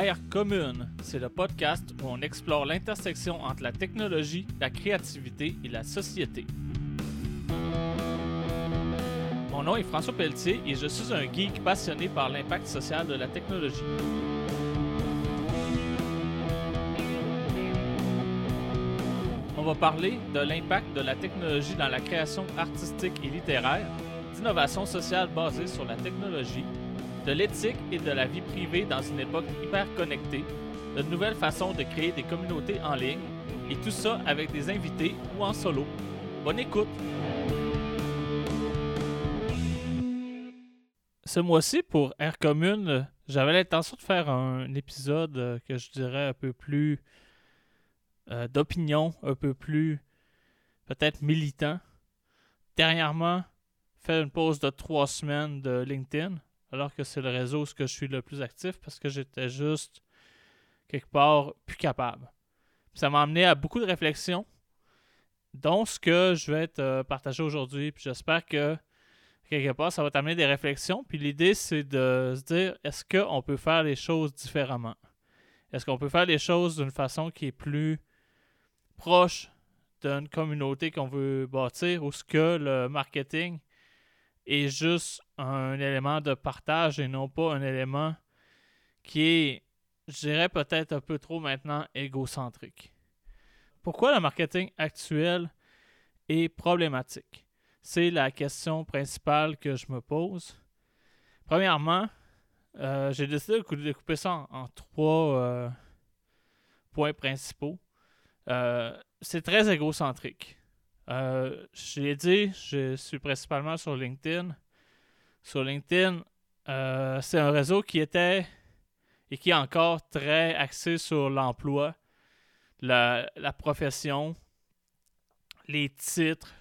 Air Commune, c'est le podcast où on explore l'intersection entre la technologie, la créativité et la société. Mon nom est François Pelletier et je suis un geek passionné par l'impact social de la technologie. On va parler de l'impact de la technologie dans la création artistique et littéraire, d'innovation sociale basée sur la technologie, de l'éthique et de la vie privée dans une époque hyper connectée, de nouvelles façons de créer des communautés en ligne, et tout ça avec des invités ou en solo. Bonne écoute! Ce mois-ci, pour Air Commune, j'avais l'intention de faire un épisode euh, que je dirais un peu plus euh, d'opinion, un peu plus peut-être militant. Dernièrement, fait une pause de trois semaines de LinkedIn alors que c'est le réseau où je suis le plus actif parce que j'étais juste quelque part plus capable. ça m'a amené à beaucoup de réflexions, dont ce que je vais te partager aujourd'hui. J'espère que quelque part ça va t'amener des réflexions. Puis l'idée c'est de se dire est-ce qu'on peut faire les choses différemment? Est-ce qu'on peut faire les choses d'une façon qui est plus proche d'une communauté qu'on veut bâtir ou ce que le marketing est juste un élément de partage et non pas un élément qui est, je dirais peut-être un peu trop maintenant égocentrique. Pourquoi le marketing actuel est problématique? C'est la question principale que je me pose. Premièrement, euh, j'ai décidé de découper ça en, trois euh, points principaux. Euh, c'est très égocentrique. Euh, je l'ai dit, je suis principalement sur LinkedIn. Sur LinkedIn, euh, c'est un réseau qui était et qui est encore très axé sur l'emploi, la, profession, les titres,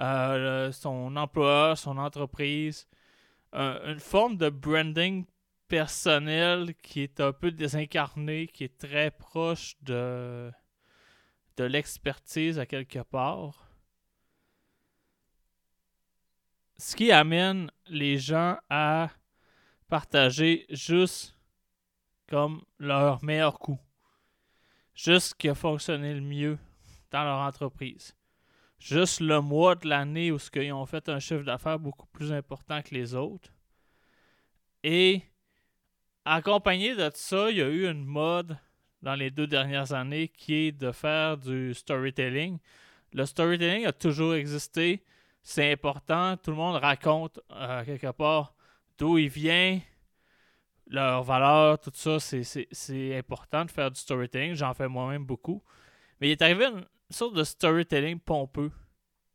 euh, son emploi, son entreprise, une forme de branding personnel qui est un peu désincarné, qui est très proche de de l'expertise à quelque part. Ce qui amène les gens à partager juste comme leur meilleur coup. Juste ce qui a fonctionné le mieux dans leur entreprise. Juste le mois de l'année où ils ont fait un chiffre d'affaires beaucoup plus important que les autres. Et accompagné de ça, il y a eu une mode dans les deux dernières années qui est de faire du storytelling. Le storytelling a toujours existé. C'est important. Tout le monde raconte euh, quelque part d'où il vient, leurs valeurs, tout ça. C'est important de faire du storytelling. J'en fais moi-même beaucoup. Mais il est arrivé une sorte de storytelling pompeux.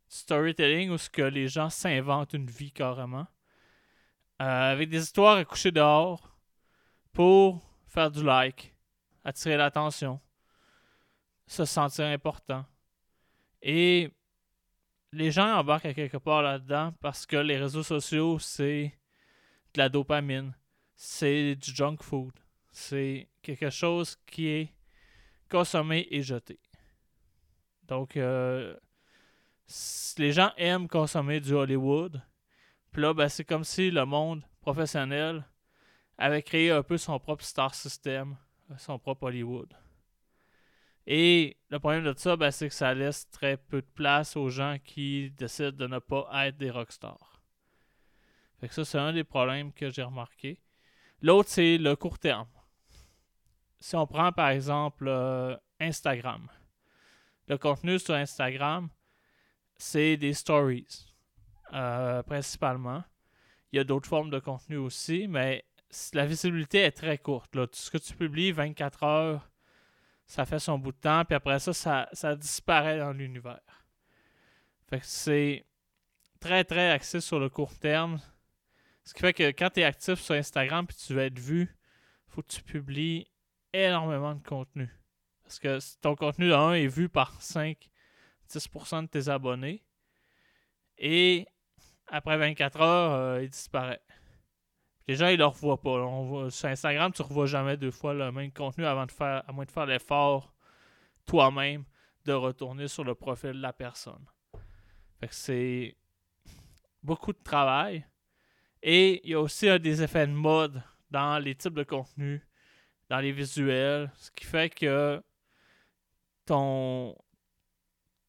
Storytelling où ce que les gens s'inventent une vie carrément. Euh, avec des histoires à coucher dehors pour faire du like attirer l'attention, se sentir important. Et les gens embarquent à quelque part là-dedans parce que les réseaux sociaux, c'est de la dopamine, c'est du junk food, c'est quelque chose qui est consommé et jeté. Donc, euh, les gens aiment consommer du Hollywood. Puis là, ben, c'est comme si le monde professionnel avait créé un peu son propre star system son propre Hollywood. Et le problème de ça, ben, c'est que ça laisse très peu de place aux gens qui décident de ne pas être des rockstars. Fait que ça, c'est un des problèmes que j'ai remarqué. L'autre, c'est le court terme. Si on prend par exemple euh, Instagram. Le contenu sur Instagram, c'est des stories, euh, principalement. Il y a d'autres formes de contenu aussi, mais la visibilité est très courte. Là. Tout ce que tu publies, 24 heures, ça fait son bout de temps, puis après ça, ça, disparaît dans l'univers. Fait que c'est très, très axé sur le court terme. Ce qui fait que quand tu es actif sur Instagram et tu veux être vu, faut que tu publies énormément de contenu. Parce que ton contenu, 1, est vu par 5-10% de tes abonnés. Et après 24 heures, euh, il disparaît. Les gens, ils le revoient pas. sur Instagram, tu revois jamais deux fois le même contenu avant de faire, à moins de faire l'effort toi-même de retourner sur le profil de la personne. Fait que c'est beaucoup de travail. Et il y a aussi des effets de mode dans les types de contenus dans les visuels, ce qui fait que ton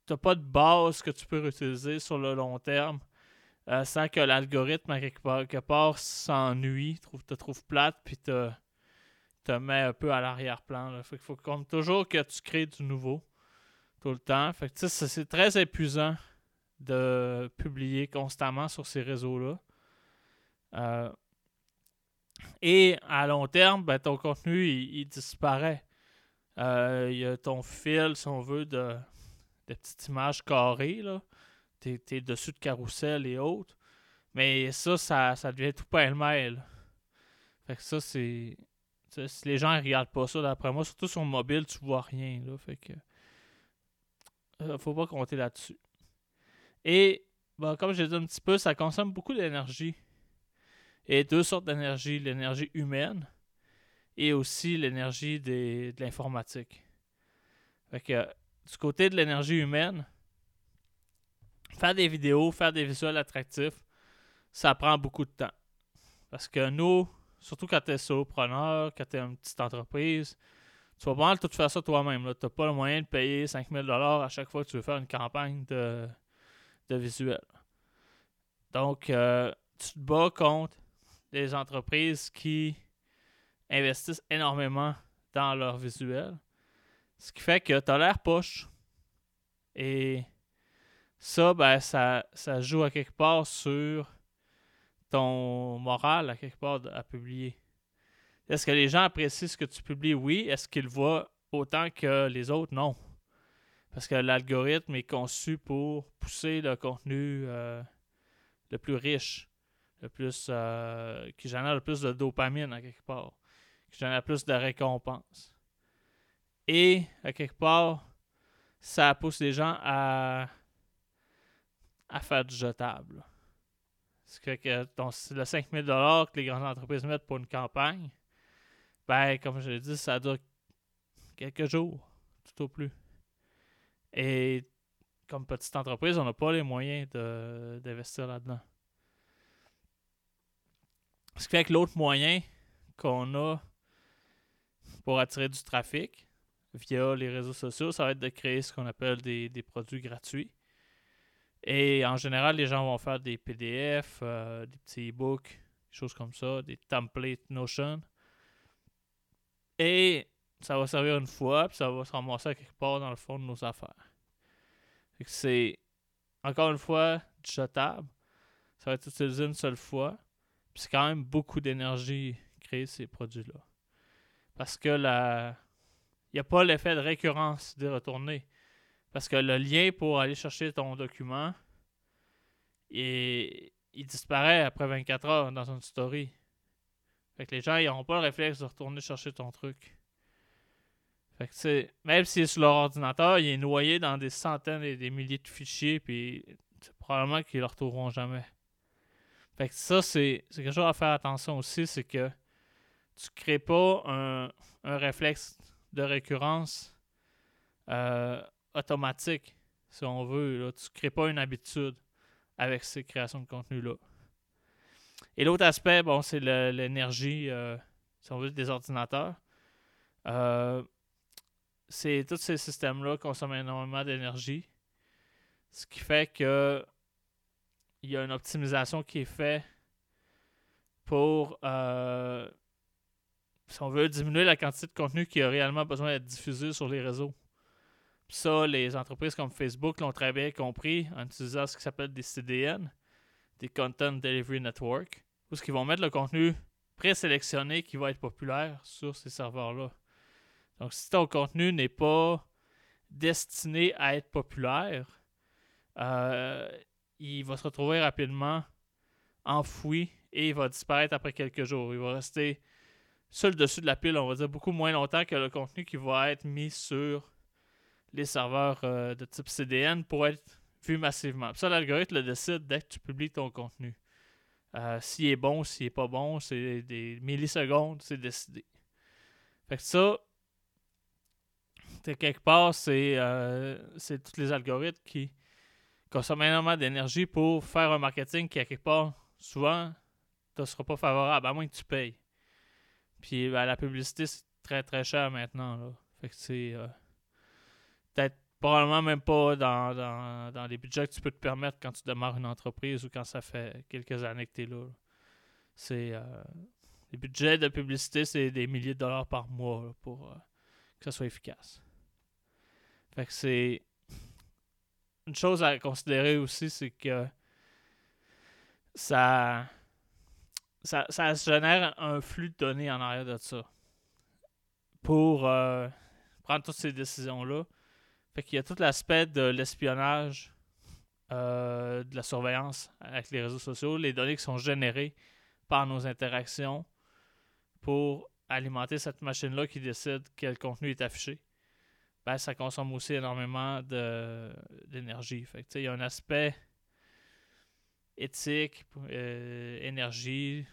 t'as pas de base que tu peux utiliser sur le long terme euh, sans que l'algorithme quelque part, s'ennuie, te trouve plate, puis te, te met un peu à l'arrière-plan. Il faut comme toujours que tu crées du nouveau tout le temps. C'est très épuisant de publier constamment sur ces réseaux-là. Euh, et à long terme, ben, ton contenu, il, disparaît. Euh, il y a ton fil, si on veut, de, petites images carrées. Là. T'es, dessus de carrousel et autres. Mais ça, ça, ça devient tout pêle-mêle. Fait que ça, c'est. Si les gens ne regardent pas ça, d'après moi, surtout sur le mobile, tu vois rien. Là, fait que. Euh, faut pas compter là-dessus. Et, bon, comme j'ai dit un petit peu, ça consomme beaucoup d'énergie et deux sortes d'énergie, l'énergie humaine et aussi l'énergie de l'informatique. Fait que du côté de l'énergie humaine, faire des vidéos, faire des visuels attractifs, ça prend beaucoup de temps. Parce que nous, surtout quand tu es solopreneur, quand tu es une petite entreprise, tu vas pas tout faire ça toi-même. Tu n'as pas le moyen de payer 5000 à chaque fois que tu veux faire une campagne de, de visuel. Donc, euh, tu te bats contre des entreprises qui investissent énormément dans leur visuel. Ce qui fait que tu as l'air poche. Et ça, ben, ça, ça joue à quelque part sur ton moral, à quelque part, à publier. Est-ce que les gens apprécient ce que tu publies? Oui. Est-ce qu'ils voient autant que les autres? Non. Parce que l'algorithme est conçu pour pousser le contenu euh, le plus riche le plus euh, qui génère le plus de dopamine à quelque part, qui génère plus de récompenses. Et à quelque part, ça pousse les gens à, à faire du jetable. Ce fait que ton, le 5000 que les grandes entreprises mettent pour une campagne, ben, comme je l'ai dit, ça dure quelques jours, tout au plus. Et comme petite entreprise, on n'a pas les moyens d'investir là-dedans. Ce qui fait que l'autre moyen qu'on a pour attirer du trafic via les réseaux sociaux, ça va être de créer ce qu'on appelle des, produits gratuits. Et en général, les gens vont faire des PDF, euh, des petits e-books, des choses comme ça, des templates Notion. Et ça va servir une fois, puis ça va se ramasser quelque part dans le fond de nos affaires. C'est, encore une fois, du jetable. Ça va être utilisé une seule fois c'est quand même beaucoup d'énergie créer ces produits-là. Parce que la. Il n'y a pas l'effet de récurrence de retourner. Parce que le lien pour aller chercher ton document, il, il disparaît après 24 heures dans une story. Fait que les gens, ils n'auront pas le réflexe de retourner chercher ton truc. Fait que, même s'il est sur leur ordinateur, il est noyé dans des centaines et des milliers de fichiers, puis probablement qu'ils ne le retrouveront jamais. Fait que ça, c'est quelque chose à faire attention aussi, c'est que tu crées pas un, réflexe de récurrence euh, automatique, si on veut. Tu crées pas une habitude avec ces créations de contenu-là. Et l'autre aspect, bon, c'est l'énergie, euh, si on veut, des ordinateurs. Euh, tous ces systèmes-là consomment énormément d'énergie. Ce qui fait que il y a une optimisation qui est faite pour, euh, si on veut, diminuer la quantité de contenu qui a réellement besoin d'être diffusé sur les réseaux. Ça, les entreprises comme Facebook l'ont très bien compris en utilisant ce qui s'appelle des CDN, des Content Delivery Network, où ils vont mettre le contenu présélectionné qui va être populaire sur ces serveurs-là. Donc, si ton contenu n'est pas destiné à être populaire, euh, il va se retrouver rapidement enfoui et il va disparaître après quelques jours. Il va rester sur le dessus de la pile, on va dire, beaucoup moins longtemps que le contenu qui va être mis sur les serveurs euh, de type CDN pour être vu massivement. ça, l'algorithme le décide dès que tu publies ton contenu. Euh, s'il est bon, s'il est pas bon, c'est des millisecondes, c'est décidé. Fait que ça, quelque part, c'est euh, tous les algorithmes qui consomme énormément d'énergie pour faire un marketing qui, à quelque part, souvent, ne sera pas favorable, à moins que tu payes. Puis ben, la publicité, c'est très très cher maintenant. Fait que c'est peut-être probablement même pas dans, dans, dans, les budgets que tu peux te permettre quand tu démarres une entreprise ou quand ça fait quelques années que tu es là. C'est les budgets de publicité, c'est des milliers de dollars par mois pour que ça soit efficace. Fait que c'est une chose à considérer aussi, c'est que ça, ça, ça génère un flux de données en arrière de ça. Pour euh, prendre toutes ces décisions-là. Fait qu'il y a tout l'aspect de l'espionnage, euh, de la surveillance avec les réseaux sociaux, les données qui sont générées par nos interactions pour alimenter cette machine-là qui décide quel contenu est affiché. Ben, ça consomme aussi énormément d'énergie. Fait il y a un aspect éthique, euh, énergie,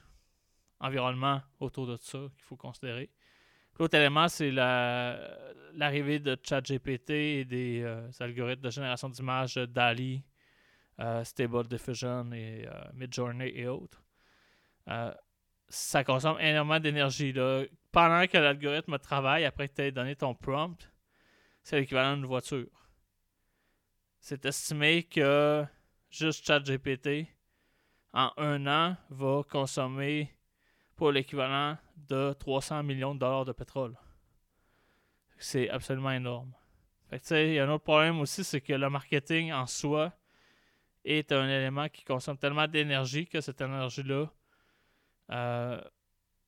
environnement autour de ça qu'il faut considérer. L'autre élément, c'est l'arrivée de ChatGPT et des euh, algorithmes de génération d'images DALI, euh, Stable Diffusion et Midjourney et autres. ça consomme énormément d'énergie. Pendant que l'algorithme travaille, après que tu aies donné ton prompt, c'est l'équivalent d'une voiture. C'est estimé que juste ChatGPT, en un an, va consommer l'équivalent de 300 millions de dollars de pétrole. C'est absolument énorme. il y a un autre problème aussi, c'est que le marketing en soi est un élément qui consomme tellement d'énergie que cette énergie-là, euh,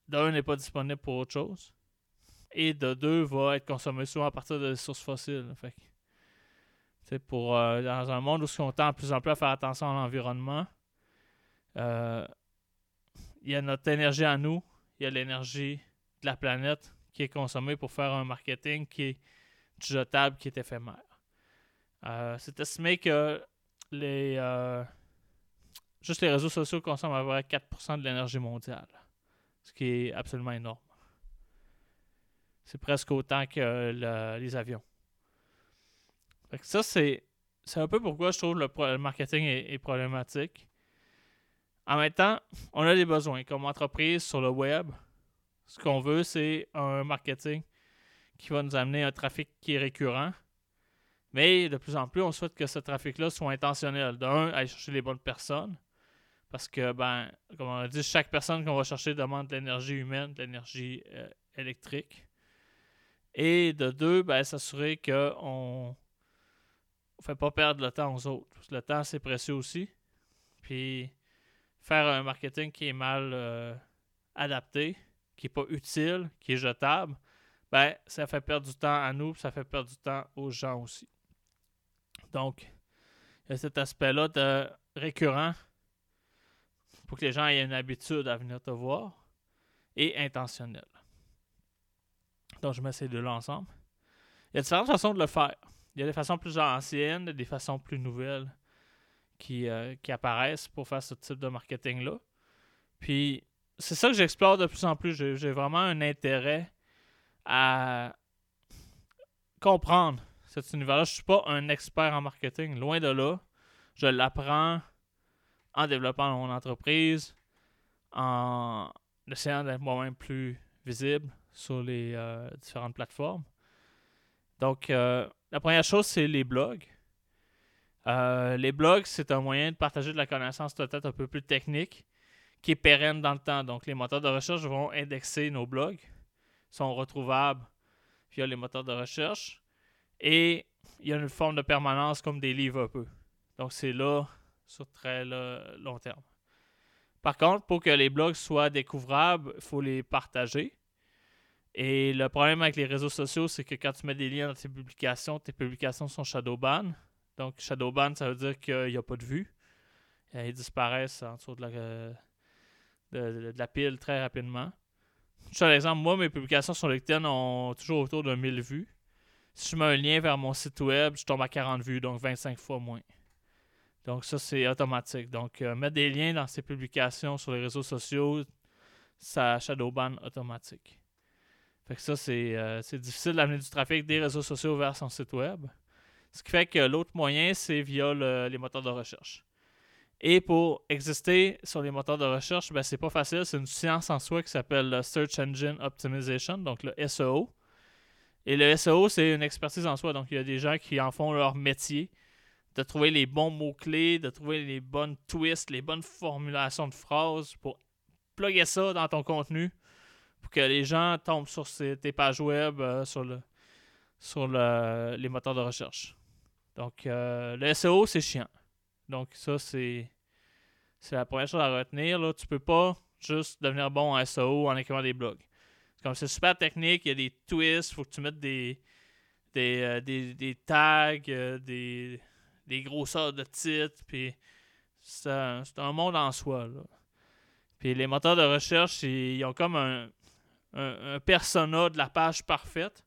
d'un, n'est pas disponible pour autre chose et de deux va être consommé souvent à partir de sources fossiles. Fait pour, euh, dans un monde où on tend de plus en plus à faire attention à l'environnement, euh, il y a notre énergie à nous, il y a l'énergie de la planète qui est consommée pour faire un marketing qui est jetable, qui est éphémère. Euh, c'est estimé que les, juste les réseaux sociaux consomment à peu près 4% de l'énergie mondiale, ce qui est absolument énorme. C'est presque autant que les avions. ça, c'est, un peu pourquoi je trouve le, le marketing est, problématique. En même temps, on a des besoins. Comme entreprise sur le web, ce qu'on veut, c'est un marketing qui va nous amener un trafic qui est récurrent. Mais de plus en plus, on souhaite que ce trafic-là soit intentionnel. D'un, aller chercher les bonnes personnes. Parce que, ben, comme on a dit, chaque personne qu'on va chercher demande de l'énergie humaine, de l'énergie euh, électrique. Et de deux, ben, s'assurer qu'on ne fait pas perdre le temps aux autres. le temps, c'est précieux aussi. Puis faire un marketing qui est mal euh, adapté, qui n'est pas utile, qui est jetable, ben, ça fait perdre du temps à nous, ça fait perdre du temps aux gens aussi. Donc, il y a cet aspect-là de récurrent pour que les gens aient une habitude à venir te voir et intentionnel. Donc, je mets ces deux-là ensemble. Il y a différentes façons de le faire. Il y a des façons plus anciennes, des façons plus nouvelles qui, euh, qui apparaissent pour faire ce type de marketing-là. Puis, c'est ça que j'explore de plus en plus. J'ai vraiment un intérêt à comprendre cet univers-là. Je ne suis pas un expert en marketing, loin de là. Je l'apprends en développant mon entreprise, en essayant d'être moi-même plus visible, sur les euh, différentes plateformes. Donc, euh, la première chose, c'est les blogs. Euh, les blogs, c'est un moyen de partager de la connaissance peut-être un peu plus technique qui est pérenne dans le temps. Donc, les moteurs de recherche vont indexer nos blogs, sont retrouvables via les moteurs de recherche. Et il y a une forme de permanence comme des livres un peu. Donc, c'est là sur très long terme. Par contre, pour que les blogs soient découvrables, il faut les partager. Et le problème avec les réseaux sociaux, c'est que quand tu mets des liens dans tes publications, tes publications sont shadowban. Donc, shadowban, ça veut dire qu'il n'y a pas de vue. Ils disparaissent en dessous de la, la pile très rapidement. Par exemple, moi, mes publications sur LinkedIn ont toujours autour de 1000 vues. Si je mets un lien vers mon site web, je tombe à 40 vues, donc 25 fois moins. Donc, ça, c'est automatique. Donc, euh, mettre des liens dans ces publications sur les réseaux sociaux, ça shadowban automatique. Fait que ça, euh, c'est difficile d'amener du trafic des réseaux sociaux vers son site web. Ce qui fait que l'autre moyen, c'est via les moteurs de recherche. Et pour exister sur les moteurs de recherche, ben, c'est pas facile. C'est une science en soi qui s'appelle le Search Engine Optimization, donc le SEO. Et le SEO, c'est une expertise en soi. Donc, il y a des gens qui en font leur métier de trouver les bons mots-clés, de trouver les bonnes twists, les bonnes formulations de phrases pour plugger ça dans ton contenu pour que les gens tombent sur tes pages web, euh, sur, le, sur les moteurs de recherche. Donc, euh, le SEO, c'est chiant. Donc, ça, c'est, la première chose à retenir. Là. Tu peux pas juste devenir bon en SEO en écrivant des blogs. Comme c'est super technique, il y a des twists, faut que tu mettes des, des, euh, des, tags, des, des grosseurs de titres, puis c'est un, monde en soi. Puis les moteurs de recherche, ils ont comme un, un, persona de la page parfaite.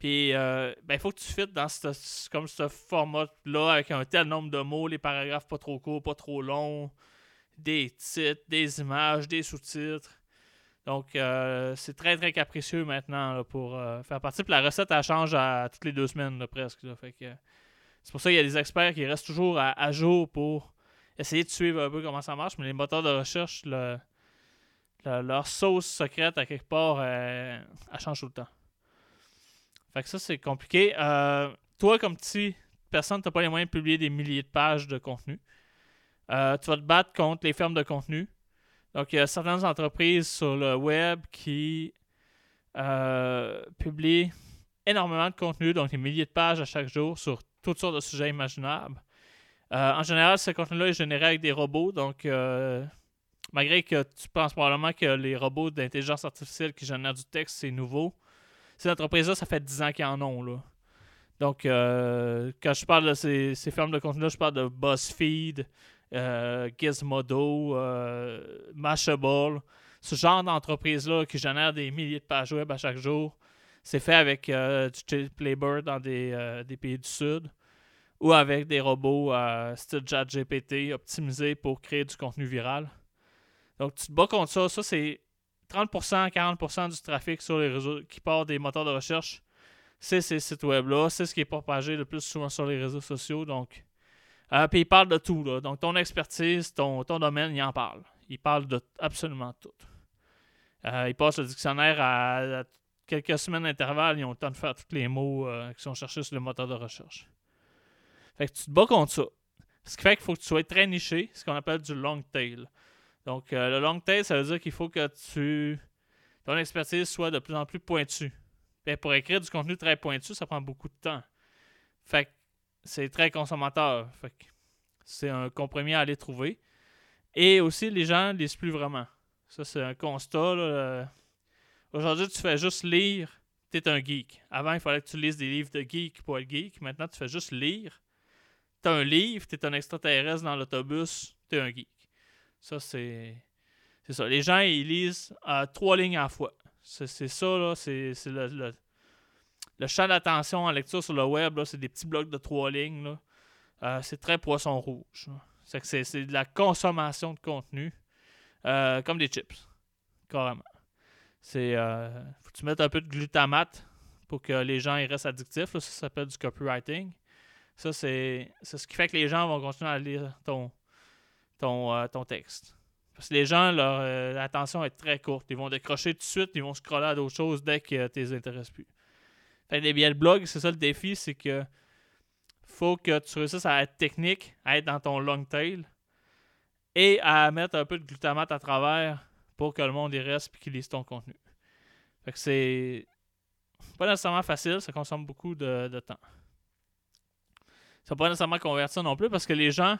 Puis, euh, ben, il faut que tu fites dans ce, comme ce format-là avec un tel nombre de mots, les paragraphes pas trop courts, pas trop longs, des titres, des images, des sous-titres. Donc, euh, c'est très, très capricieux maintenant pour euh, faire partie. Puis la recette, elle change à toutes les deux semaines, presque. C'est pour ça qu'il y a des experts qui restent toujours à, jour pour essayer de suivre un peu comment ça marche. Mais les moteurs de recherche, leur sauce secrète, à quelque part, euh, elle, change tout le temps. Fait que ça, c'est compliqué. Euh, toi, comme petit personne, tu n'as pas les moyens de publier des milliers de pages de contenu. Euh, tu vas te battre contre les fermes de contenu. Donc, il y a certaines entreprises sur le web qui publient énormément de contenu, donc des milliers de pages à chaque jour sur toutes sortes de sujets imaginables. Euh, en général, ce contenu-là est généré avec des robots, donc euh, malgré que tu penses probablement que les robots d'intelligence artificielle qui génèrent du texte, c'est nouveau, ces entreprises-là, ça fait 10 ans qu'ils en ont. Là. Donc, euh, quand je parle de ces, ces fermes de contenu-là, je parle de BuzzFeed, Gizmodo, Mashable, ce genre d'entreprise-là qui génèrent des milliers de pages web à chaque jour. C'est fait avec euh, du Playbird dans euh, des, pays du Sud ou avec des robots euh, style GPT optimisés pour créer du contenu viral. Donc, tu te bats contre ça. Ça, c'est 30%, 40% du trafic sur les réseaux qui part des moteurs de recherche. C'est ces sites web-là. C'est ce qui est propagé le plus souvent sur les réseaux sociaux. Donc, puis il parle de tout. Là. Donc, ton expertise, ton, ton domaine, il en parle. Il parle de absolument tout. il passe le dictionnaire à quelques semaines d'intervalle, ils ont le temps de faire tous les mots euh, qui sont cherchés sur le moteur de recherche. Fait que tu te bats contre ça. Ce qui fait qu'il faut que tu sois très niché, ce qu'on appelle du long tail. Donc, euh, le long tail, ça veut dire qu'il faut que tu ton expertise soit de plus en plus pointue. Et pour écrire du contenu très pointu, ça prend beaucoup de temps. Fait que c'est très consommateur. Fait que c'est un compromis à aller trouver. Et aussi, les gens ne lisent plus vraiment. Ça, c'est un constat. Là, Aujourd'hui, tu fais juste lire, tu es un geek. Avant, il fallait que tu lises des livres de geek pour être geek. Maintenant, tu fais juste lire. Tu un livre, tu es un extraterrestre dans l'autobus, tu es un geek. Ça, c'est. C'est ça. Les gens, ils lisent trois lignes à la fois. C'est ça, là. C'est le, le, champ d'attention en lecture sur le web, c'est des petits blocs de trois lignes. Là. Euh, c'est très poisson rouge. C'est de la consommation de contenu, euh, comme des chips, carrément. C'est euh, faut que tu mettes un peu de glutamate pour que les gens restent addictifs. Ça, s'appelle du copywriting. Ça, c'est ce qui fait que les gens vont continuer à lire ton, ton, euh, ton texte. Parce que les gens, leur euh, attention est très courte. Ils vont décrocher tout de suite, ils vont scroller à d'autres choses dès que tu les intéresses plus. Fait des le blog, c'est ça le défi, c'est que faut que tu réussisses à être technique, à être dans ton long tail et à mettre un peu de glutamate à travers pour que le monde y reste et qu'il lise ton contenu. Fait que c'est pas nécessairement facile, ça consomme beaucoup de, temps. Ça pas nécessairement convertir non plus parce que les gens,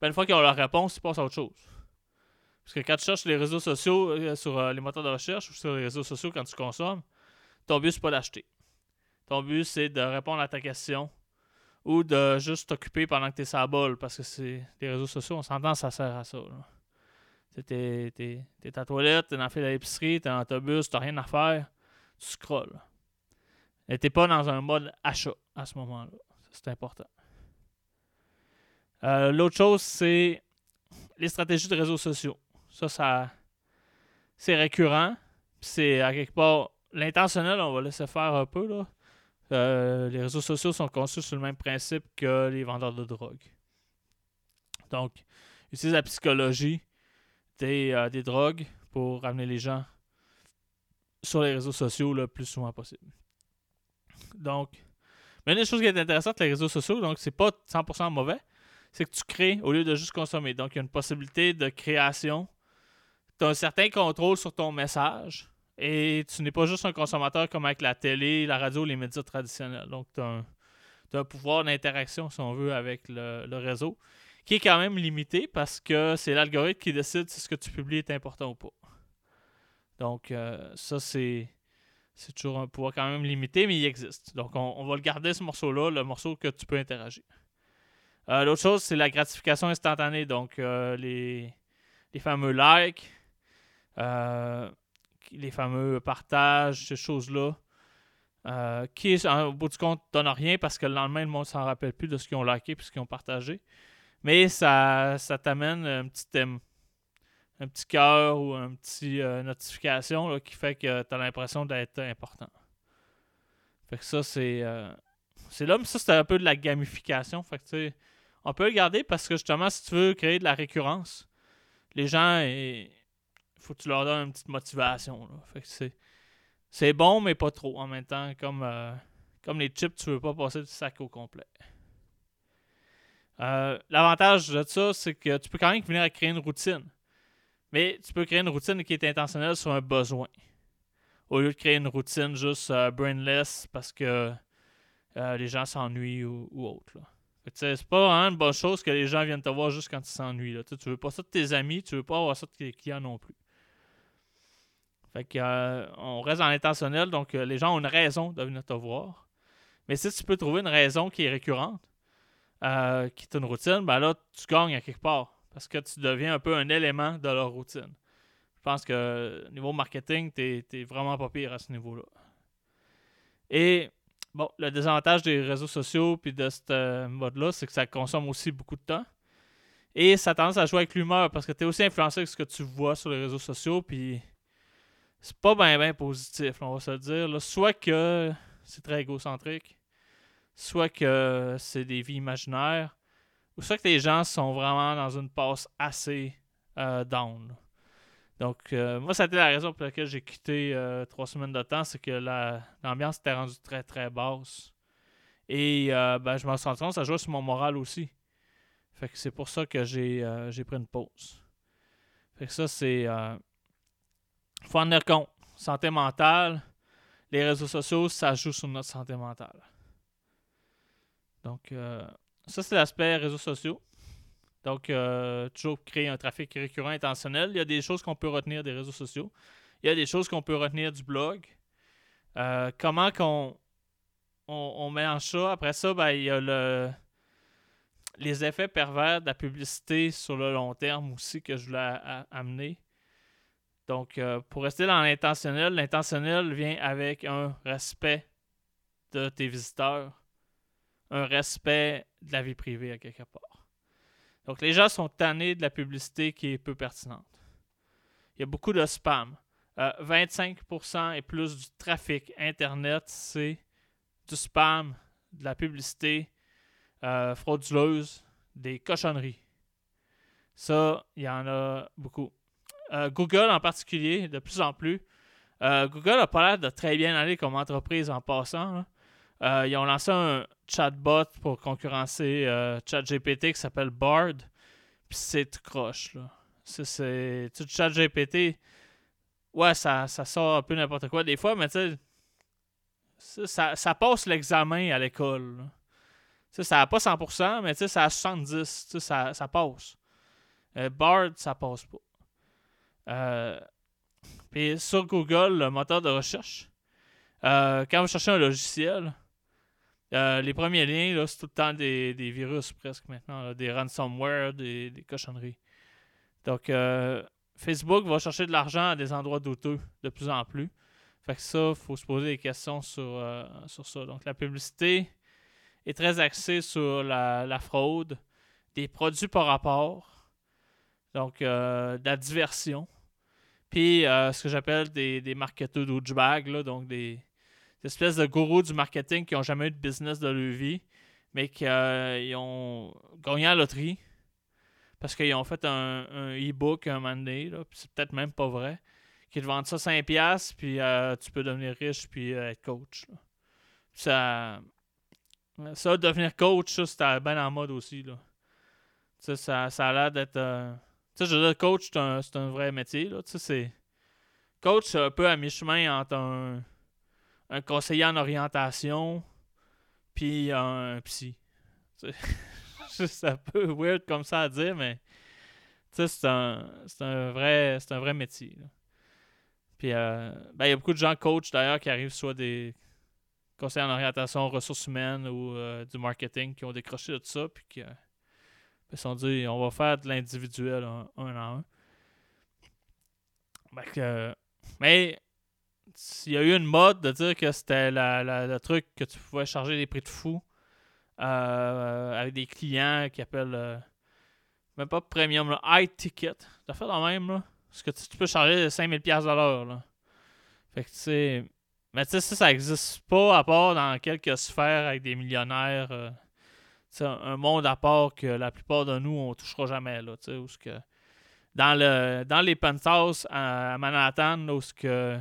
ben, une fois qu'ils ont leur réponse, ils passent à autre chose. Parce que quand tu cherches les réseaux sociaux, euh, sur euh, les moteurs de recherche ou sur les réseaux sociaux quand tu consommes, ton but c'est pas d'acheter. Ton but c'est de répondre à ta question ou de juste t'occuper pendant que tu es sur la parce que c'est les réseaux sociaux, on s'entend, ça sert à ça. T'es, à la toilette, t'es dans la file à l'épicerie, t'es en autobus, t'as rien à faire, tu scrolles. Et t'es pas dans un mode achat à ce moment-là. C'est important. Euh, l'autre chose, c'est les stratégies de réseaux sociaux. Ça, ça c'est récurrent. C'est à quelque part l'intentionnel, on va laisser faire un peu. Là. Euh, les réseaux sociaux sont conçus sur le même principe que les vendeurs de drogue. Donc, utilisent la psychologie des, des drogues pour ramener les gens sur les réseaux sociaux le plus souvent possible. Donc, mais une des choses qui est intéressante, les réseaux sociaux, donc c'est pas 100% mauvais, c'est que tu crées au lieu de juste consommer. Donc, il y a une possibilité de création. Tu as un certain contrôle sur ton message et tu n'es pas juste un consommateur comme avec la télé, la radio, les médias traditionnels. Donc, tu as, un pouvoir d'interaction, si on veut, avec le, le, réseau, qui est quand même limité parce que c'est l'algorithme qui décide si ce que tu publies est important ou pas. Donc, euh, ça, c'est. C'est toujours un pouvoir quand même limité, mais il existe. Donc, on, va le garder, ce morceau-là, le morceau que tu peux interagir. Euh, l'autre chose, c'est la gratification instantanée. Donc, euh, les, les, fameux likes, les fameux partages, ces choses-là, qui, au bout du compte, ne donnent rien parce que le lendemain, le monde ne s'en rappelle plus de ce qu'ils ont liké et ce qu'ils ont partagé. Mais ça, ça t'amène un petit thème un petit cœur ou un petit euh, notification qui fait que tu as l'impression d'être important. Fait que ça, c'est. Euh, c'est là, mais ça, c'est un peu de la gamification. Fait que, on peut le garder parce que justement, si tu veux créer de la récurrence, les gens, il faut que tu leur donnes une petite motivation. C'est. Bon, mais pas trop en même temps. Comme, euh, comme les chips, tu veux pas passer du sac au complet. L'avantage de ça, c'est que tu peux quand même venir à créer une routine. Mais tu peux créer une routine qui est intentionnelle sur un besoin. Au lieu de créer une routine juste euh, brainless parce que euh, les gens s'ennuient ou, autre. C'est pas vraiment une bonne chose que les gens viennent te voir juste quand ils s'ennuient. Tu veux pas ça de tes amis, tu veux pas avoir ça de tes clients non plus. Fait que euh, on reste dans l'intentionnel, donc les gens ont une raison de venir te voir. Mais si tu peux trouver une raison qui est récurrente, qui est une routine, ben là, tu gagnes à quelque part parce que tu deviens un peu un élément de leur routine. Je pense que niveau marketing, tu es, vraiment pas pire à ce niveau-là. Et bon, le désavantage des réseaux sociaux puis de ce mode-là, c'est que ça consomme aussi beaucoup de temps. Et ça a tendance à jouer avec l'humeur parce que tu es aussi influencé avec ce que tu vois sur les réseaux sociaux. Puis c'est pas bien positif, on va se le dire. Soit que c'est très égocentrique, soit que c'est des vies imaginaires, ou ça que les gens sont vraiment dans une passe assez euh, down. Donc, euh, moi, ça a été la raison pour laquelle j'ai quitté euh, trois semaines de temps, c'est que l'ambiance était rendue très, très basse. Et ben, je me suis rendu compte ça jouait sur mon moral aussi. Fait que c'est pour ça que j'ai pris une pause. Fait que ça, c'est. faut en tenir compte. Santé mentale, les réseaux sociaux, ça joue sur notre santé mentale. Donc, ça, c'est l'aspect réseaux sociaux. Donc, euh, toujours créer un trafic récurrent intentionnel. Il y a des choses qu'on peut retenir des réseaux sociaux. Il y a des choses qu'on peut retenir du blog. Euh, comment qu'on on, mélange ça. Après ça, ben, il y a le, les effets pervers de la publicité sur le long terme aussi que je voulais amener. Donc, euh, pour rester dans l'intentionnel, l'intentionnel vient avec un respect de tes visiteurs, un respect de la vie privée à quelque part. Donc les gens sont tannés de la publicité qui est peu pertinente. Il y a beaucoup de spam. 25% euh, et plus du trafic Internet, c'est du spam, de la publicité euh, frauduleuse, des cochonneries. Ça, il y en a beaucoup. Euh, Google en particulier, de plus en plus. Google n'a pas l'air de très bien aller comme entreprise en passant. ils ont lancé un, chatbot pour concurrencer euh, ChatGPT qui s'appelle Bard. Puis c'est tout croche, là. C'est. Tout ChatGPT. Ouais, ça, ça sort un peu n'importe quoi des fois, mais tu sais. Ça, ça, passe l'examen à l'école. Ça n'a pas 100%, mais ça a 70%. Ça, ça passe. Euh, Bard, ça passe pas. Euh, puis sur Google, le moteur de recherche, quand vous cherchez un logiciel, euh, les premiers liens, c'est tout le temps des, virus presque maintenant, des ransomware, des, cochonneries. Donc, euh, Facebook va chercher de l'argent à des endroits douteux de plus en plus. Fait que ça, il faut se poser des questions sur, euh, sur ça. Donc, la publicité est très axée sur la, fraude, des produits par rapport, donc de la diversion, puis ce que j'appelle des, des marketeurs douchebag, donc des, espèces de gourous du marketing qui n'ont jamais eu de business de leur vie, mais qui euh, ont gagné la loterie Parce qu'ils ont fait un, e-book un moment donné, puis c'est peut-être même pas vrai. Qu'ils te vendent ça 5$, puis euh, tu peux devenir riche, puis euh, être coach. Ça, ça, devenir coach, ça, c'était bien en mode aussi. Là. Ça, ça a l'air d'être. Tu sais, je veux dire, coach, c'est un, un, vrai métier. Là. C'est. Coach, c'est un peu à mi-chemin entre un, un conseiller en orientation puis un psy. c'est un peu weird comme ça à dire, mais c'est un, un, vrai, un vrai métier. Puis, euh, ben, il y a beaucoup de gens coach d'ailleurs qui arrivent soit des conseillers en orientation, ressources humaines ou euh, du marketing qui ont décroché de tout ça, puis qui euh, se sont dit on va faire de l'individuel un, à un. mais il y a eu une mode de dire que c'était le truc que tu pouvais charger des prix de fou euh, avec des clients qui appellent euh, même pas premium, là, high ticket. T'as fait la même, là. Parce que tu, peux charger 5000$ de l'heure. Fait que tu sais. Mais tu sais, ça, ça existe pas à part dans quelques sphères avec des millionnaires. Euh, un monde à part que la plupart de nous, on touchera jamais, là. Tu sais, que. Dans, le, dans les penthouses à, Manhattan, où que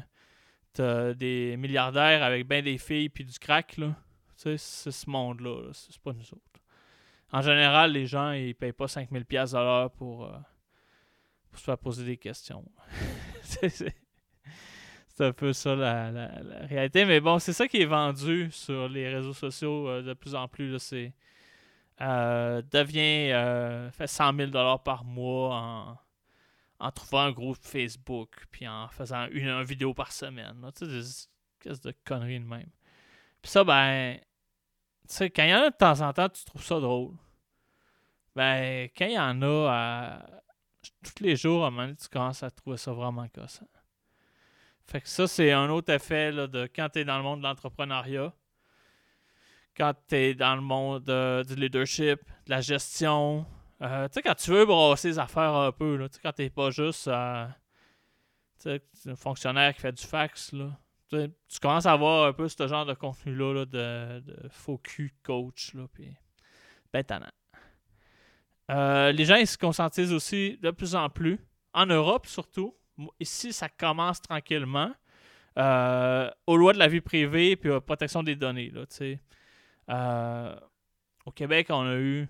des milliardaires avec bien des filles puis du crack, là. C'est ce monde-là. c'est pas nous autres. En général, les gens, ils payent pas 5000 pièces à l'heure pour, euh, pour se faire poser des questions. c'est un peu ça la, réalité. Mais bon, c'est ça qui est vendu sur les réseaux sociaux euh, de plus en plus. C'est euh, devient fait 100 000 par mois en, en, trouvant un groupe Facebook puis en faisant une, vidéo par semaine. Tu sais, des de conneries de même. Puis ça, ben, tu sais, quand il y en a de temps en temps, tu trouves ça drôle. Ben, quand il y en a à... tous les jours, à un moment donné, tu commences à trouver ça vraiment cassant. Fait que ça, c'est un autre effet là, de quand tu es dans le monde de l'entrepreneuriat, quand tu es dans le monde euh, du leadership, de la gestion. Euh, tu sais, quand tu veux brasser les affaires un peu, là, quand tu pas juste un fonctionnaire qui fait du fax, là tu commences à avoir un peu ce genre de contenu-là de, de, faux cul coach. Là, ben euh, les gens ils se conscientisent aussi de plus en plus. En Europe, surtout. Ici, ça commence tranquillement. Euh, aux lois de la vie privée puis aux protection des données. Là, au Québec, on a eu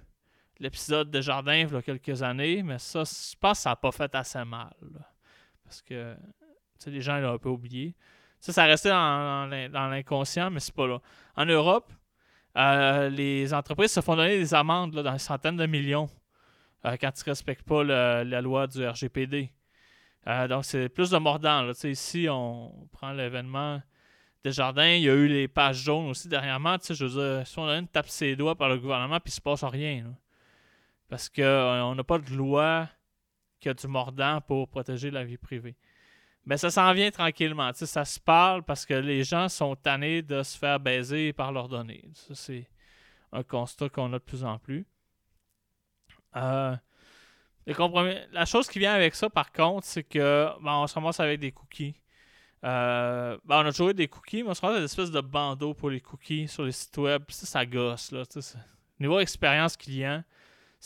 l'épisode de Jardin il y a quelques années, mais ça, je pense que ça n'a pas fait assez mal. parce que les gens l'ont un peu oublié. Ça, ça restait dans, l'inconscient, mais c'est pas là. En Europe, euh, les entreprises se font donner des amendes dans des centaines de millions euh, quand ils ne respectent pas la loi du RGPD. Euh, donc, c'est plus de mordant. Ici, on prend l'événement des jardins. Il y a eu les pages jaunes aussi dernièrement. Je veux dire, si on donne une tape ses doigts par le gouvernement, puis il ne se passe rien. Parce qu'on n'a pas de loi qui a du mordant pour protéger la vie privée. Mais ça s'en vient tranquillement. ça se parle parce que les gens sont tannés de se faire baiser par leurs données. Ça, c'est un constat qu'on a de plus en plus. Euh, la chose qui vient avec ça, par contre, c'est que ben, on se ramasse avec des cookies. Euh, ben, on a toujours eu des cookies, mais on se ramasse avec des espèces de bandeaux pour les cookies sur les sites web. Ça, ça gosse. Là, Niveau expérience client,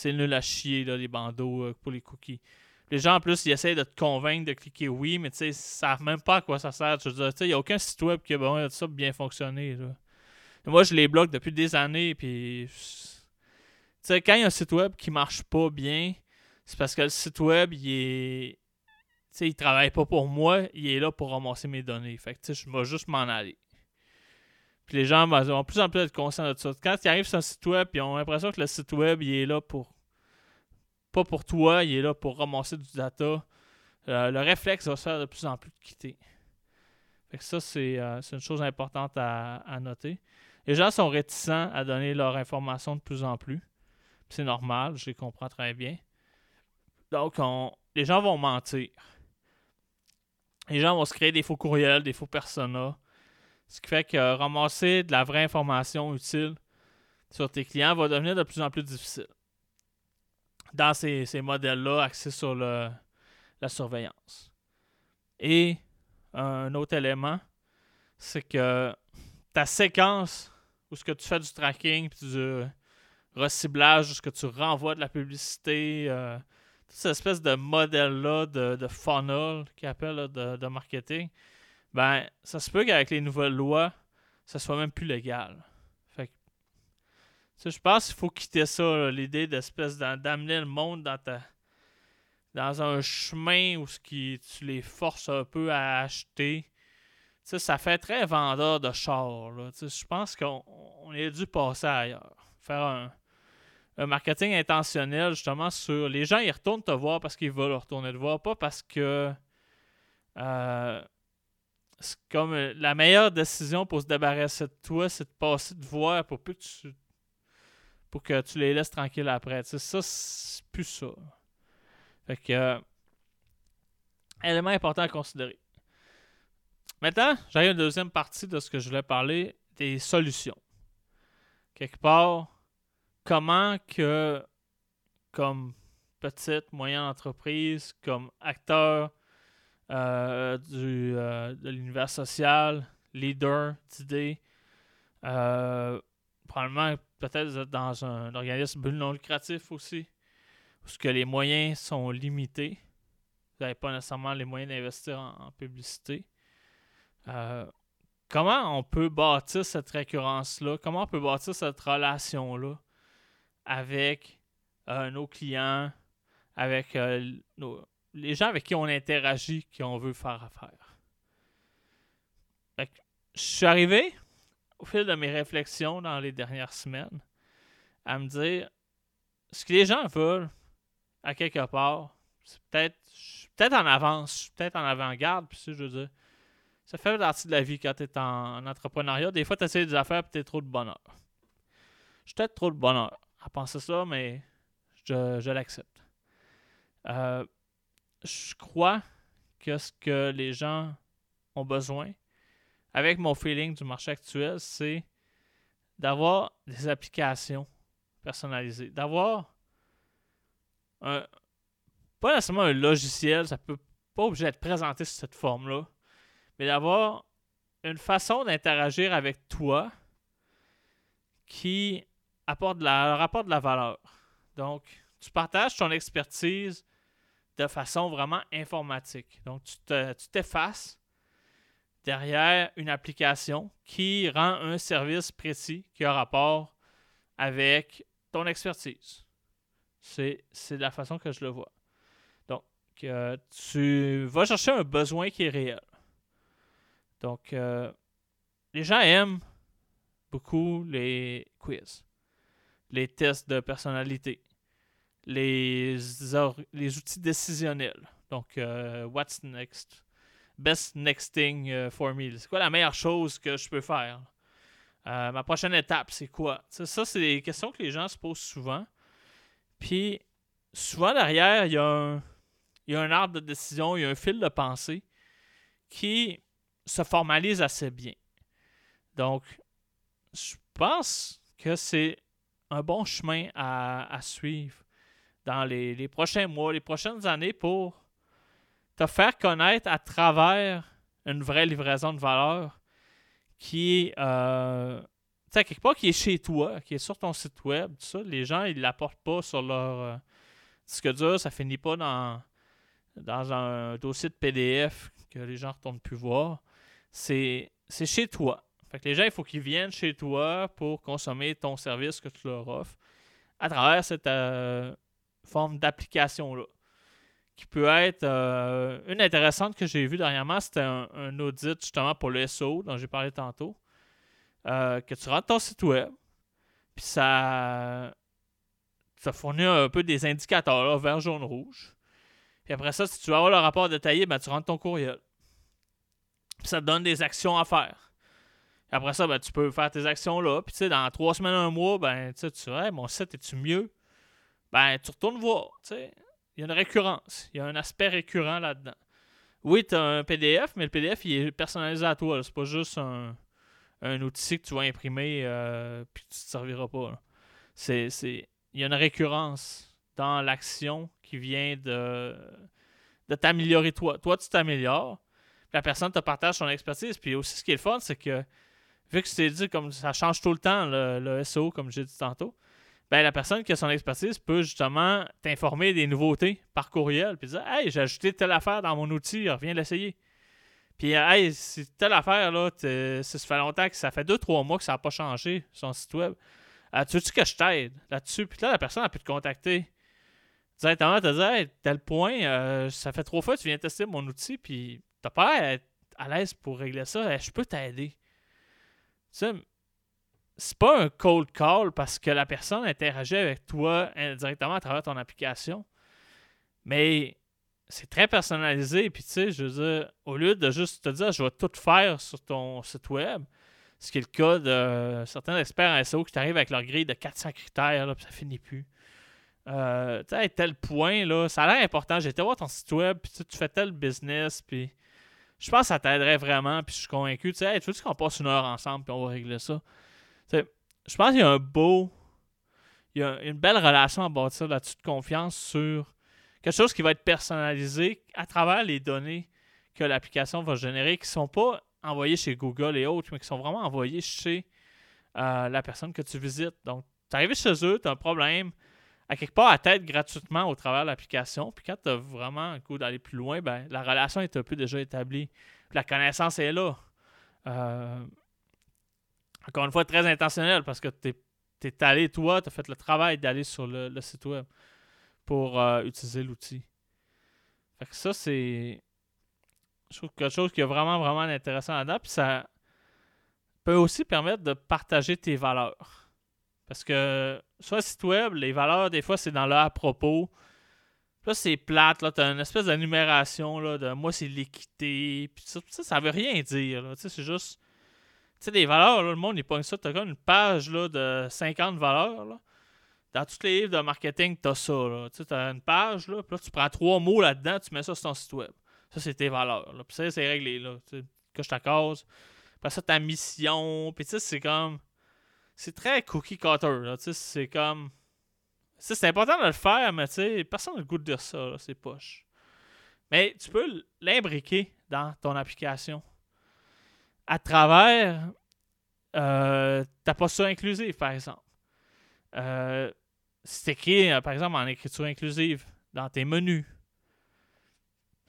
c'est nul à chier, là, les bandeaux euh, pour les cookies. Les gens, en plus, ils essayent de te convaincre de cliquer oui, mais tu sais, ils savent même pas à quoi ça sert. il n'y a aucun site web qui a bon, ça bien fonctionner. Moi, je les bloque depuis des années, puis. Tu sais, quand il y a un site web qui marche pas bien, c'est parce que le site web, il est. Travaille pas pour moi, il est là pour ramasser mes données. Fait tu sais, je vais juste m'en aller. Puis les gens vont plus en plus être conscients de ça. Quand ils arrivent sur un site web, ils ont l'impression que le site web, il est là pour pas pour toi, il est là pour ramasser du data. Euh, le réflexe va se faire de plus en plus de quitter. Fait que ça, c'est euh, une chose importante à, noter. Les gens sont réticents à donner leur information de plus en plus. C'est normal, je les comprends très bien. Donc, les gens vont mentir. Les gens vont se créer des faux courriels, des faux personas. Ce qui fait que ramasser de la vraie information utile sur tes clients va devenir de plus en plus difficile dans ces, modèles-là axés sur la surveillance. Et un autre élément, c'est que ta séquence où ce que tu fais du tracking puis du, reciblage, ce que tu renvoies de la publicité, euh, toute cette espèce de modèle-là de, de funnel qu'ils appellent de, de, marketing, ben, ça se peut qu'avec les nouvelles lois, ça soit même plus légal. Fait que, je pense qu'il faut quitter ça, l'idée d'espèce d'amener le monde dans ta dans un chemin où ce qui, tu les forces un peu à acheter. ça fait très vendeur de char. Je pense qu'on on est dû passer ailleurs. Faire un, un marketing intentionnel justement sur les gens ils retournent te voir parce qu'ils veulent retourner te voir, pas parce que euh, comme euh, la meilleure décision pour se débarrasser de toi, c'est de passer de voir pour que tu pour que tu les laisses tranquilles après. ça, c'est plus ça. Fait que euh, élément important à considérer. Maintenant, j'ai une deuxième partie de ce que je voulais parler, des solutions. Quelque part, comment que, comme petite, moyenne entreprise, comme acteur euh, du, euh, de l'univers social, leader d'idées, euh, probablement peut-être dans un organisme non lucratif aussi, parce que les moyens sont limités. Vous n'avez pas nécessairement les moyens d'investir en, publicité. comment on peut bâtir cette récurrence-là? Comment on peut bâtir cette relation-là? avec euh, nos clients, avec euh, les gens avec qui on interagit, qui on veut faire affaire? Je suis arrivé, au fil de mes réflexions dans les dernières semaines, à me dire ce que les gens veulent, à quelque part, c'est peut-être peut-être en avance, peut-être en avant-garde, puis je veux dire, ça fait partie de la vie quand tu es en, entrepreneuriat. Des fois, tu essaies des affaires et tu trop de bonheur. Je suis peut-être trop de bonheur à penser ça, mais je, l'accepte. Euh, je crois que ce que les gens ont besoin, avec mon feeling du marché actuel, c'est d'avoir des applications personnalisées, d'avoir un, pas nécessairement un logiciel, ça peut pas obligé d'être présenté sous cette forme-là, mais d'avoir une façon d'interagir avec toi qui apporte la, leur apporte de la valeur. Donc, tu partages ton expertise de façon vraiment informatique. Donc, tu t'effaces derrière une application qui rend un service précis qui a rapport avec ton expertise. C'est la façon que je le vois. Donc, euh, tu vas chercher un besoin qui est réel. Donc, euh, les gens aiment beaucoup les quiz les tests de personnalité, les, les outils décisionnels. Donc, euh, what's next? Best next thing euh, for me. C'est quoi la meilleure chose que je peux faire? Euh, ma prochaine étape, c'est quoi? ça, c'est des questions que les gens se posent souvent. Puis, souvent derrière, il y, a un, il y a un arbre de décision, il y a un fil de pensée qui se formalise assez bien. Donc, je pense que c'est un bon chemin à, suivre dans les, prochains mois, les prochaines années pour te faire connaître à travers une vraie livraison de valeur qui euh, tu quelque part qui est chez toi, qui est sur ton site web, tout ça. Les gens, ils ne l'apportent pas sur leur euh, disque dur, ça finit pas dans, dans un dossier de PDF que les gens ne retournent plus voir. C'est chez toi. Fait que les gens, il faut qu'ils viennent chez toi pour consommer ton service que tu leur offres à travers cette euh, forme d'application-là. Qui peut être euh, une intéressante que j'ai vue dernièrement, c'était un, audit justement pour le SEO dont j'ai parlé tantôt. Euh, que tu rentres ton site web, puis ça, ça fournit un peu des indicateurs, vert, jaune, rouge. Puis après ça, si tu veux avoir le rapport détaillé, ben, tu rentres ton courriel. Puis ça te donne des actions à faire. Après ça, ben, tu peux faire tes actions là. Puis, tu sais, dans trois semaines, un mois, ben, tu sais, mon site, est-tu mieux? Ben, tu retournes voir. Tu sais, il y a une récurrence. Il y a un aspect récurrent là-dedans. Oui, tu as un PDF, mais le PDF, il est personnalisé à toi. C'est pas juste un, outil que tu vas imprimer euh, puis tu te serviras pas. C'est, il y a une récurrence dans l'action qui vient de, de t'améliorer toi. Toi, tu t'améliores. La personne te partage son expertise. Puis aussi, ce qui est le fun, c'est que vu que c'est dit comme ça change tout le temps, le, SEO, comme j'ai dit tantôt, ben, la personne qui a son expertise peut justement t'informer des nouveautés par courriel, puis dire Hey, j'ai ajouté telle affaire dans mon outil, reviens l'essayer. Puis, hey, c'est telle affaire, là, ça fait longtemps que ça fait 2-3 mois que ça n'a pas changé, son site web. Euh, tu veux-tu que je t'aide là-dessus? Puis là, la personne a pu te contacter directement, te dire Hey, tel point, euh, ça fait trois fois que tu viens tester mon outil, puis t'as pas à être à l'aise pour régler ça, je peux t'aider. Tu sais, c'est pas un cold call parce que la personne interagit avec toi directement à travers ton application. Mais c'est très personnalisé. Puis, tu sais, je veux dire, au lieu de juste te dire, je vais tout faire sur ton site web, ce qui est le cas de certains experts en SEO qui t'arrivent avec leur grille de 400 critères, là, puis ça finit plus. Euh, tu sais, tel point, là, ça a l'air important. J'ai été voir ton site web, puis tu fais tel business, puis je pense que ça t'aiderait vraiment, puis je suis convaincu. Tu sais, tu veux qu'on passe une heure ensemble, puis on va régler ça? Je pense qu'il y a un beau. Il y a une belle relation à bâtir là-dessus de confiance sur quelque chose qui va être personnalisé à travers les données que l'application va générer, qui ne sont pas envoyées chez Google et autres, mais qui sont vraiment envoyées chez euh, la personne que tu visites. Donc, tu arrives chez eux, tu as un problème, à quelque part à tête gratuitement au travers de l'application. Puis quand tu as vraiment un coup d'aller plus loin, ben, la relation est un peu déjà établie. la connaissance est là. Euh, encore une fois, très intentionnel parce que tu es, allé, toi, tu as fait le travail d'aller sur le, site web pour euh, utiliser l'outil. Fait que ça, c'est. Je trouve quelque chose qui est vraiment, vraiment intéressant là-dedans. Puis ça peut aussi permettre de partager tes valeurs. Parce que sur le site web, les valeurs, des fois, c'est dans le à propos. Là, c'est plate, là, t'as une espèce d'énumération, là, de moi, c'est l'équité, puis ça, ça, ça veut rien dire, sais, c'est juste sais, des valeurs, le monde, il pogne ça. Tu as comme une page là, de 50 valeurs. Là. Dans tous les livres de marketing, tu as ça. Tu as une page, là, puis là, tu prends trois mots là-dedans, tu mets ça sur ton site web. Ça, c'est tes valeurs. Là. Puis ça, c'est réglé. Là. Tu coches ta case. Après ça, ta mission. Puis tu sais, c'est comme. C'est très cookie cutter. Tu c'est comme. C'est important de le faire, mais tu sais, personne n'a le goût de dire ça. C'est poche. Mais tu peux l'imbriquer dans ton application à travers euh, ta posture inclusive, par exemple. Euh, c'est écrit, euh, par exemple, en écriture inclusive dans tes menus.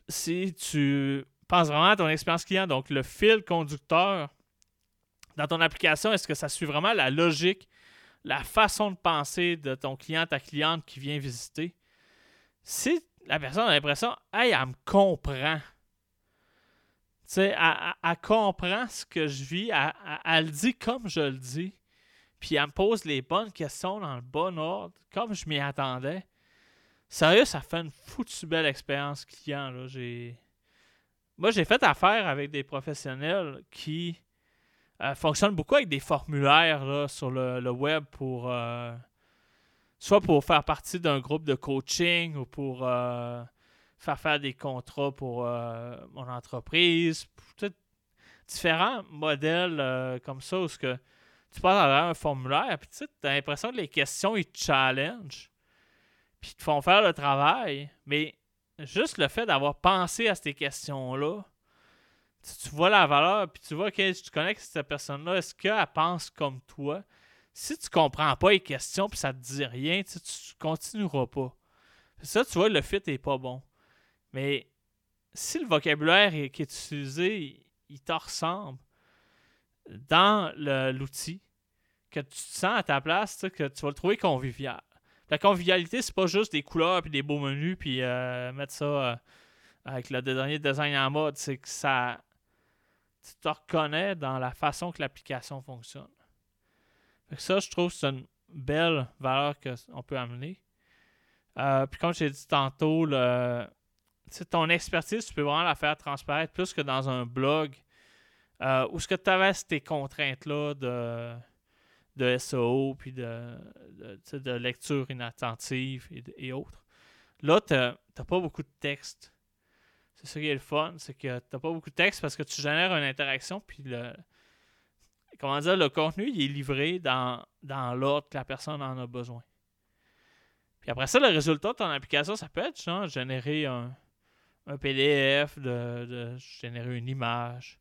Si tu penses vraiment à ton expérience client, donc le fil conducteur dans ton application, est-ce que ça suit vraiment la logique, la façon de penser de ton client, ta cliente qui vient visiter? Si la personne a l'impression, hey, elle me comprend, sais, elle, comprend ce que je vis, elle, le dit comme je le dis, puis elle me pose les bonnes questions dans le bon ordre, comme je m'y attendais. Sérieux, ça fait une foutue belle expérience client. Là. Moi, j'ai fait affaire avec des professionnels qui euh, fonctionnent beaucoup avec des formulaires sur le, web pour euh, soit pour faire partie d'un groupe de coaching ou pour euh, faire faire des contrats pour euh, mon entreprise, différents modèles euh, comme ça où que tu passes à un formulaire, puis tu as l'impression que les questions ils te challenge, puis ils te font faire le travail, mais juste le fait d'avoir pensé à ces questions-là, tu, vois la valeur, puis tu vois que tu connais cette personne-là, est-ce qu'elle pense comme toi? Si tu comprends pas les questions, puis ça te dit rien, tu continueras pas. Ça, tu vois, le fit est pas bon. Mais si le vocabulaire qui est utilisé, il te ressemble dans l'outil, que tu te sens à ta place, que tu vas le trouver convivial. La convivialité, c'est pas juste des couleurs puis des beaux menus puis euh, mettre ça euh, avec le dernier design en mode, c'est que ça tu te reconnais dans la façon que l'application fonctionne. ça, je trouve que c'est une belle valeur qu'on peut amener. Euh, puis comme j'ai dit tantôt, le, ton expertise, tu peux vraiment la faire transparaître plus que dans un blog euh, où ce que tu avais ces contraintes-là de, de SEO puis de, de, lecture inattentive et, autres. Là, tu n'as pas beaucoup de texte. C'est ça qui est le fun, c'est que tu n'as pas beaucoup de texte parce que tu génères une interaction, puis le, comment dire, le contenu il est livré dans, dans l'ordre que la personne en a besoin. Puis après ça, le résultat de ton application, ça peut être genre générer un, un PDF, de, générer une image.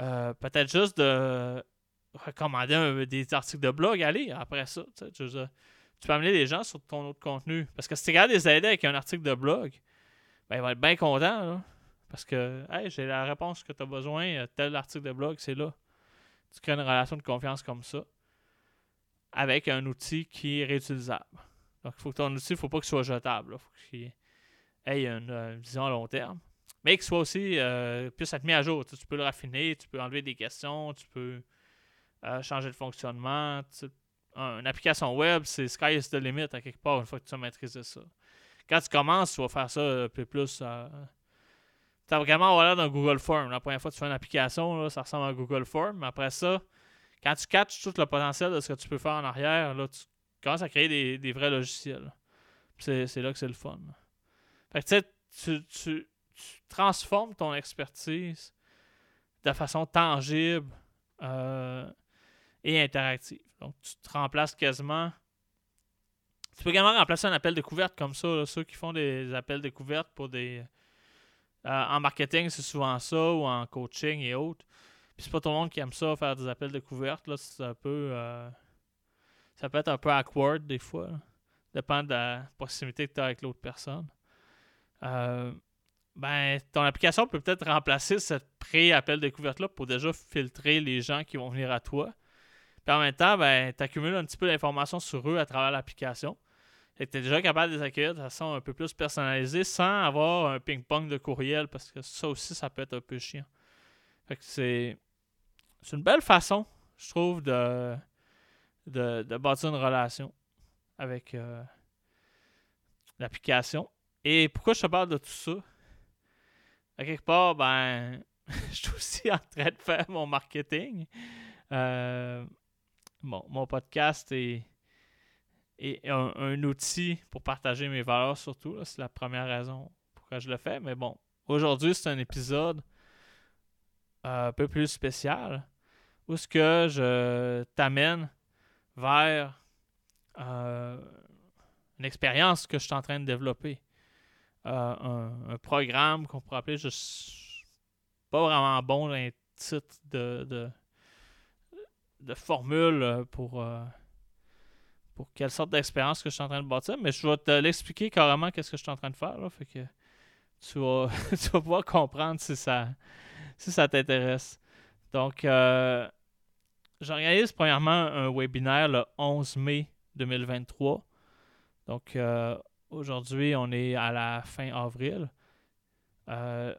Euh, peut-être juste de recommander des articles de blog. Allez, après ça, tu, peux amener des gens sur ton autre contenu. Parce que si tu regardes les aider avec un article de blog, ben, il va être bien content. Là, parce que, hey, j'ai la réponse que tu as besoin, tel article de blog, c'est là. Tu crées une relation de confiance comme ça avec un outil qui est réutilisable. Donc, il faut que ton outil, il ne faut pas qu'il soit jetable. Faut ait une, vision à long terme. Mais qu'il soit aussi, euh, puisse être mis à jour. Tu, peux le raffiner, tu peux enlever des questions, tu peux euh, changer de fonctionnement. une application web, c'est sky is the limit à quelque part une fois que tu as maîtrisé ça. Quand tu commences, tu vas faire ça un peu plus. Euh, tu as vraiment l'air d'un Google Form. La première fois que tu fais une application, ça ressemble à Google Form. Mais après ça, quand tu catches tout le potentiel de ce que tu peux faire en arrière, là, tu commences à créer des, vrais logiciels. C'est là que c'est le fun. Fait que tu, tu, transformes ton expertise de façon tangible euh, et interactive. Donc, tu te remplaces quasiment. Tu peux également remplacer un appel découverte comme ça. ceux qui font des appels découvertes pour des. Euh, en marketing, c'est souvent ça, ou en coaching et autres. Puis c'est pas tout le monde qui aime ça, faire des appels découvertes. Là, c'est un peu. Euh, ça peut être un peu awkward des fois. Dépend de la proximité que tu as avec l'autre personne. Euh, ben, ton application peut peut-être remplacer cette pré-appel découverte-là pour déjà filtrer les gens qui vont venir à toi. Puis en même temps, ben, tu accumules un petit peu d'informations sur eux à travers l'application. Et tu es déjà capable de les accueillir de façon un peu plus personnalisée sans avoir un ping-pong de courriel parce que ça aussi, ça peut être un peu chiant. Fait que c'est c'est une belle façon, je trouve, de, de, bâtir une relation avec euh, l'application. Et pourquoi je te parle de tout ça? À quelque part, ben, je suis aussi en train de faire mon marketing. Euh, bon, mon podcast est, un, outil pour partager mes valeurs, surtout. C'est la première raison pourquoi je le fais. Mais bon, aujourd'hui, c'est un épisode euh, un peu plus spécial où ce que je t'amène vers euh, une expérience que je suis en train de développer. Euh, un, programme qu'on pourrait appeler, suis pas vraiment bon dans les titres de, de, formule pour, euh, pour quelle sorte d'expérience que je suis en train de bâtir, mais je vais te l'expliquer carrément qu'est-ce que je suis en train de faire. Là, fait que tu vas, tu vas pouvoir comprendre si ça, si ça t'intéresse. Donc, J'organise premièrement un webinaire le 11 mai 2023. Donc euh, aujourd'hui, on est à la fin avril. Euh,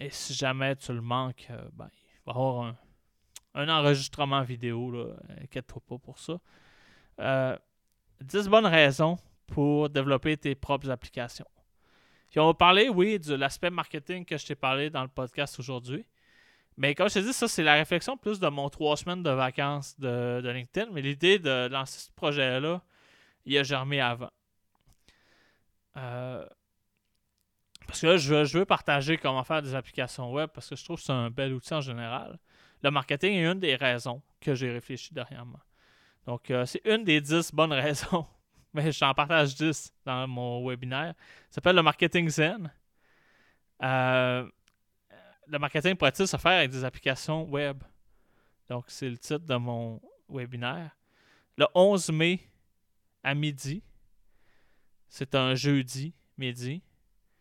et si jamais tu le manques, euh, ben, il va y avoir un, enregistrement vidéo. Inquiète-toi pas pour ça. 10 bonnes raisons pour développer tes propres applications. Puis on va parler, oui, de l'aspect marketing que je t'ai parlé dans le podcast aujourd'hui. Mais comme je te dis, ça, c'est la réflexion plus de mon trois semaines de vacances de, LinkedIn. Mais l'idée de lancer ce projet-là, il a germé avant. Euh, parce que là, je veux, partager comment faire des applications web parce que je trouve que c'est un bel outil en général. Le marketing est une des raisons que j'ai réfléchi dernièrement. Donc, euh, c'est une des dix bonnes raisons. Mais j'en partage dix dans mon webinaire. Ça s'appelle le marketing zen. Euh, le marketing pourrait-il se faire avec des applications web? Donc, c'est le titre de mon webinaire. Le 11 mai à midi. C'est un jeudi midi.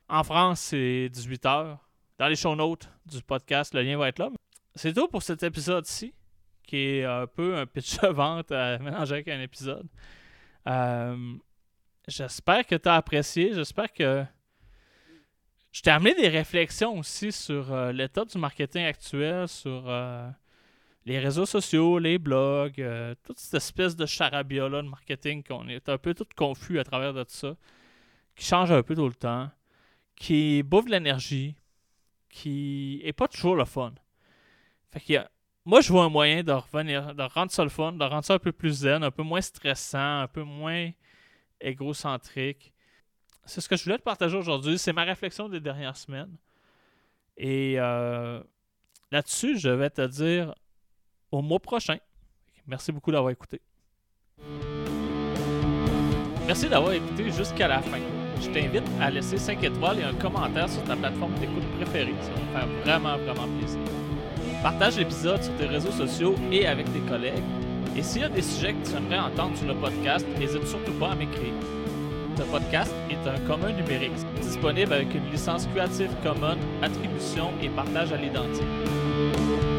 En France, c'est 18h. Dans les show notes du podcast, le lien va être là. C'est tout pour cet épisode-ci, qui est un peu un pitch de vente à mélanger avec un épisode. Euh, j'espère que tu as apprécié. J'espère que je t'ai amené des réflexions aussi sur euh, l'état du marketing actuel, sur euh, les réseaux sociaux, les blogs, euh, toute cette espèce de charabia de marketing qu'on est un peu tout confus à travers de tout ça, qui change un peu tout le temps, qui bouffe de l'énergie, qui est pas toujours le fun. Fait que moi, je vois un moyen de revenir, de rendre ça le fun, de rendre ça un peu plus zen, un peu moins stressant, un peu moins égocentrique c'est ce que je voulais te partager aujourd'hui. C'est ma réflexion des dernières semaines. Et euh, là-dessus, je vais te dire au mois prochain. Merci beaucoup d'avoir écouté. Merci d'avoir écouté jusqu'à la fin. Je t'invite à laisser 5 étoiles et un commentaire sur ta plateforme d'écoute préférée. Ça va me faire vraiment, vraiment plaisir. Partage l'épisode sur tes réseaux sociaux et avec tes collègues Et s'il y a des sujets que tu aimerais entendre sur le podcast, n'hésite surtout pas à m'écrire. Ce podcast est un commun numérique, disponible avec une licence Creative Commons, attribution et partage à l'identique.